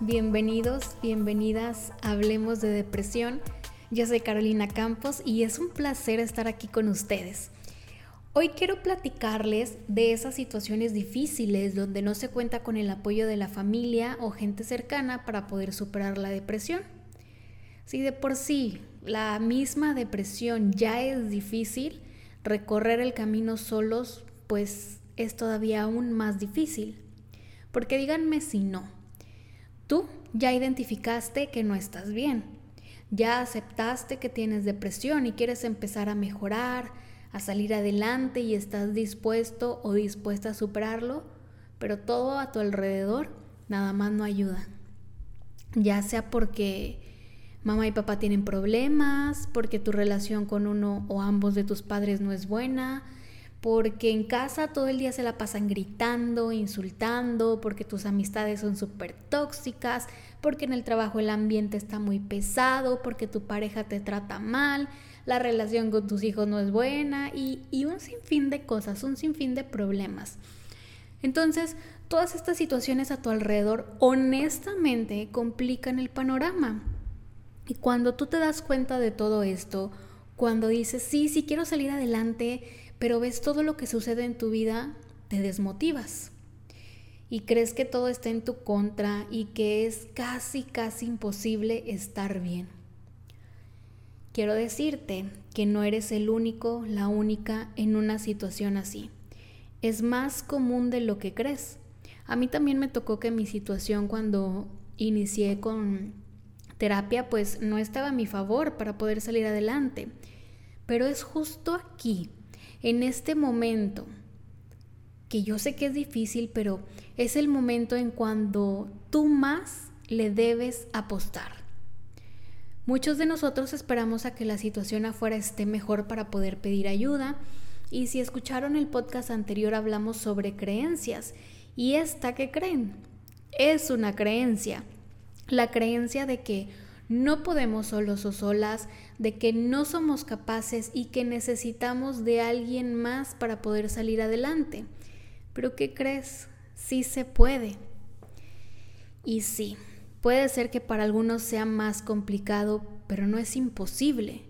Bienvenidos, bienvenidas Hablemos de Depresión. Yo soy Carolina Campos y es un placer estar aquí con ustedes. Hoy quiero platicarles de esas situaciones difíciles donde no se cuenta con el apoyo de la familia o gente cercana para poder superar la depresión. Si de por sí la misma depresión ya es difícil, recorrer el camino solos pues es todavía aún más difícil. Porque díganme si no. Tú ya identificaste que no estás bien. Ya aceptaste que tienes depresión y quieres empezar a mejorar, a salir adelante y estás dispuesto o dispuesta a superarlo, pero todo a tu alrededor nada más no ayuda. Ya sea porque mamá y papá tienen problemas, porque tu relación con uno o ambos de tus padres no es buena, porque en casa todo el día se la pasan gritando, insultando, porque tus amistades son súper tóxicas, porque en el trabajo el ambiente está muy pesado, porque tu pareja te trata mal, la relación con tus hijos no es buena y, y un sinfín de cosas, un sinfín de problemas. Entonces, todas estas situaciones a tu alrededor honestamente complican el panorama. Y cuando tú te das cuenta de todo esto, cuando dices, sí, sí quiero salir adelante, pero ves todo lo que sucede en tu vida, te desmotivas y crees que todo está en tu contra y que es casi, casi imposible estar bien. Quiero decirte que no eres el único, la única en una situación así. Es más común de lo que crees. A mí también me tocó que mi situación cuando inicié con terapia pues no estaba a mi favor para poder salir adelante. Pero es justo aquí en este momento, que yo sé que es difícil, pero es el momento en cuando tú más le debes apostar. Muchos de nosotros esperamos a que la situación afuera esté mejor para poder pedir ayuda. Y si escucharon el podcast anterior hablamos sobre creencias. Y esta que creen es una creencia, la creencia de que no podemos solos o solas, de que no somos capaces y que necesitamos de alguien más para poder salir adelante. Pero ¿qué crees? Sí se puede. Y sí, puede ser que para algunos sea más complicado, pero no es imposible.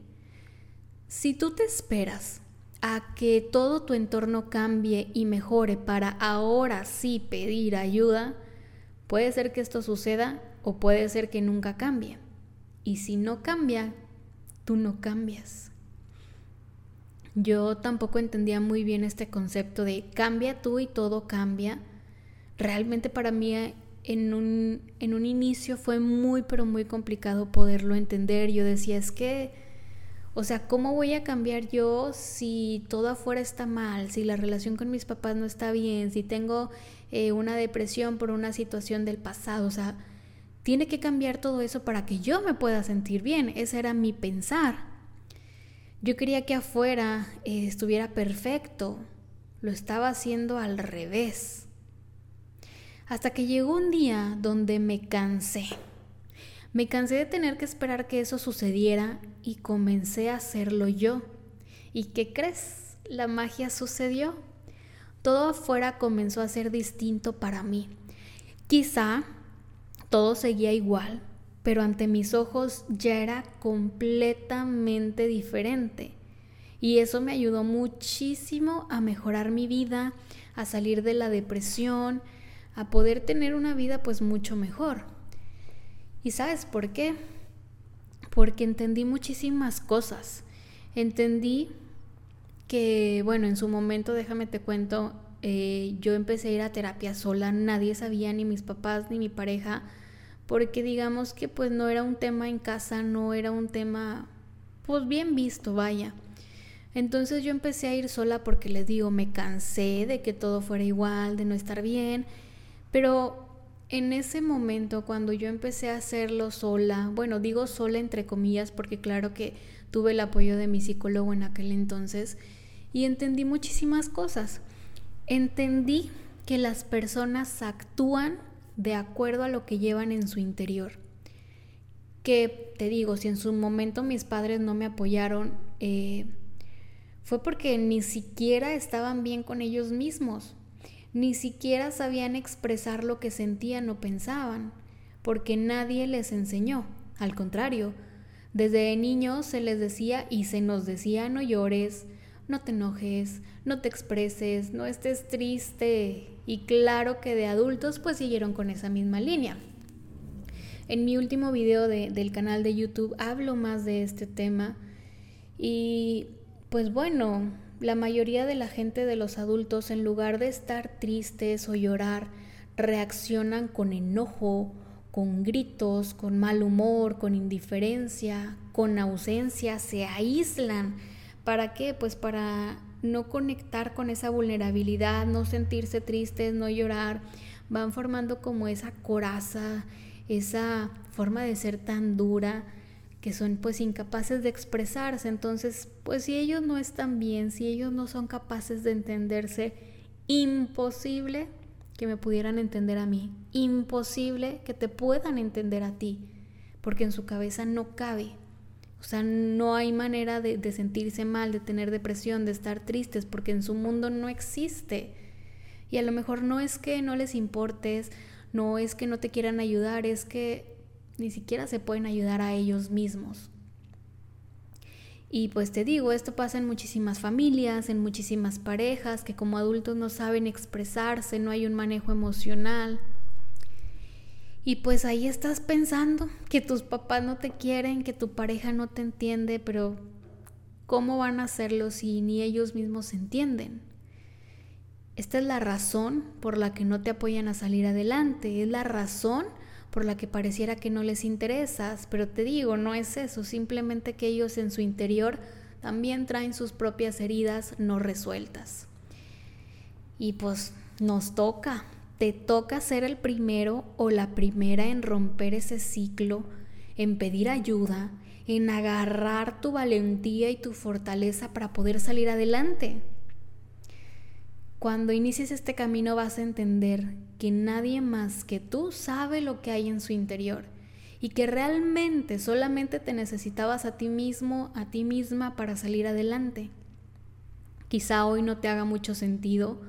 Si tú te esperas a que todo tu entorno cambie y mejore para ahora sí pedir ayuda, puede ser que esto suceda o puede ser que nunca cambie. Y si no cambia, tú no cambias. Yo tampoco entendía muy bien este concepto de cambia tú y todo cambia. Realmente para mí en un, en un inicio fue muy, pero muy complicado poderlo entender. Yo decía, es que, o sea, ¿cómo voy a cambiar yo si todo afuera está mal, si la relación con mis papás no está bien, si tengo eh, una depresión por una situación del pasado? O sea, tiene que cambiar todo eso para que yo me pueda sentir bien. Ese era mi pensar. Yo quería que afuera eh, estuviera perfecto. Lo estaba haciendo al revés. Hasta que llegó un día donde me cansé. Me cansé de tener que esperar que eso sucediera y comencé a hacerlo yo. ¿Y qué crees? La magia sucedió. Todo afuera comenzó a ser distinto para mí. Quizá todo seguía igual, pero ante mis ojos ya era completamente diferente. Y eso me ayudó muchísimo a mejorar mi vida, a salir de la depresión, a poder tener una vida pues mucho mejor. ¿Y sabes por qué? Porque entendí muchísimas cosas. Entendí que, bueno, en su momento, déjame te cuento, eh, yo empecé a ir a terapia sola, nadie sabía, ni mis papás, ni mi pareja, porque digamos que pues no era un tema en casa, no era un tema pues bien visto, vaya. Entonces yo empecé a ir sola porque les digo, me cansé de que todo fuera igual, de no estar bien, pero en ese momento cuando yo empecé a hacerlo sola, bueno, digo sola entre comillas porque claro que tuve el apoyo de mi psicólogo en aquel entonces y entendí muchísimas cosas. Entendí que las personas actúan de acuerdo a lo que llevan en su interior. Que te digo, si en su momento mis padres no me apoyaron, eh, fue porque ni siquiera estaban bien con ellos mismos, ni siquiera sabían expresar lo que sentían o pensaban. porque nadie les enseñó. Al contrario, desde niños se les decía y se nos decía no llores, no te enojes, no te expreses, no estés triste. Y claro que de adultos pues siguieron con esa misma línea. En mi último video del canal de YouTube hablo más de este tema y pues bueno, la mayoría de la gente de los adultos en lugar de estar tristes o llorar, reaccionan con enojo, con gritos, con mal humor, con indiferencia, con ausencia, se aíslan. ¿Para qué? Pues para no conectar con esa vulnerabilidad, no sentirse tristes, no llorar. Van formando como esa coraza, esa forma de ser tan dura que son pues incapaces de expresarse. Entonces, pues si ellos no están bien, si ellos no son capaces de entenderse, imposible que me pudieran entender a mí. Imposible que te puedan entender a ti, porque en su cabeza no cabe. O sea, no hay manera de, de, sentirse mal, de tener depresión, de estar tristes, porque en su mundo no existe. Y a lo mejor no es que no les importes, no es que no te quieran ayudar, es que ni siquiera se pueden ayudar a ellos mismos. Y pues te digo, esto pasa en muchísimas familias, en muchísimas parejas que como adultos no saben expresarse, no hay un manejo emocional. Y pues ahí estás pensando que tus papás no te quieren, que tu pareja no te entiende, pero ¿cómo van a hacerlo si ni ellos mismos se entienden? Esta es la razón por la que no te apoyan a salir adelante, es la razón por la que pareciera que no les interesas, pero te digo, no es eso, simplemente que ellos en su interior también traen sus propias heridas no resueltas. Y pues nos toca, te toca ser el primero o la primera en romper ese ciclo, en pedir ayuda, en agarrar tu valentía y tu fortaleza para poder salir adelante. Cuando inicies este camino vas a entender que nadie más que tú sabe lo que hay en su interior y que realmente solamente te necesitabas a ti mismo, a ti misma para salir adelante. Quizá hoy no te haga mucho sentido,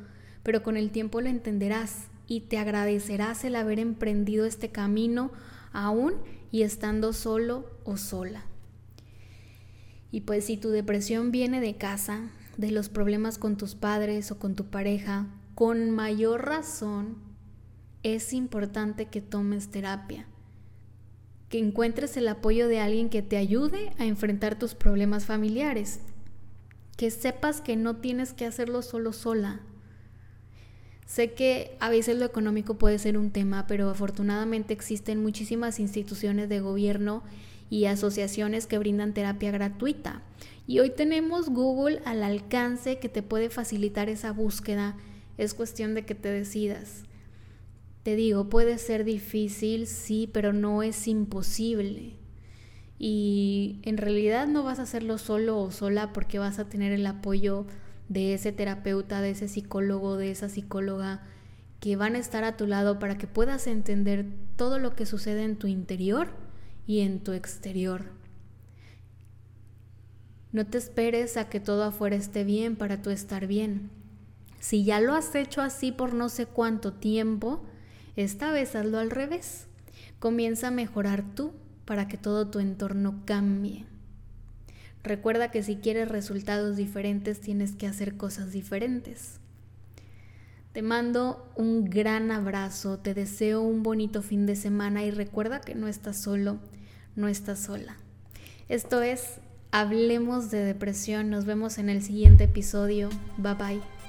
pero con el tiempo lo entenderás y te agradecerás el haber emprendido este camino aún y estando solo o sola. Y pues si tu depresión viene de casa, de los problemas con tus padres o con tu pareja, con mayor razón es importante que tomes terapia, que encuentres el apoyo de alguien que te ayude a enfrentar tus problemas familiares, que sepas que no tienes que hacerlo solo sola. Sé que a veces lo económico puede ser un tema, pero afortunadamente existen muchísimas instituciones de gobierno y asociaciones que brindan terapia gratuita. Y hoy tenemos Google al alcance que te puede facilitar esa búsqueda. Es cuestión de que te decidas. Te digo, puede ser difícil, sí, pero no es imposible. Y en realidad no vas a hacerlo solo o sola porque vas a tener el apoyo de ese terapeuta, de ese psicólogo, de esa psicóloga que van a estar a tu lado para que puedas entender todo lo que sucede en tu interior y en tu exterior. No te esperes a que todo afuera esté bien para tú estar bien. Si ya lo has hecho así por no sé cuánto tiempo, esta vez hazlo al revés. Comienza a mejorar tú para que todo tu entorno cambie. Recuerda que si quieres resultados diferentes tienes que hacer cosas diferentes. Te mando un gran abrazo, te deseo un bonito fin de semana y recuerda que no estás solo, no estás sola. Esto es Hablemos de depresión. Nos vemos en el siguiente episodio. Bye bye.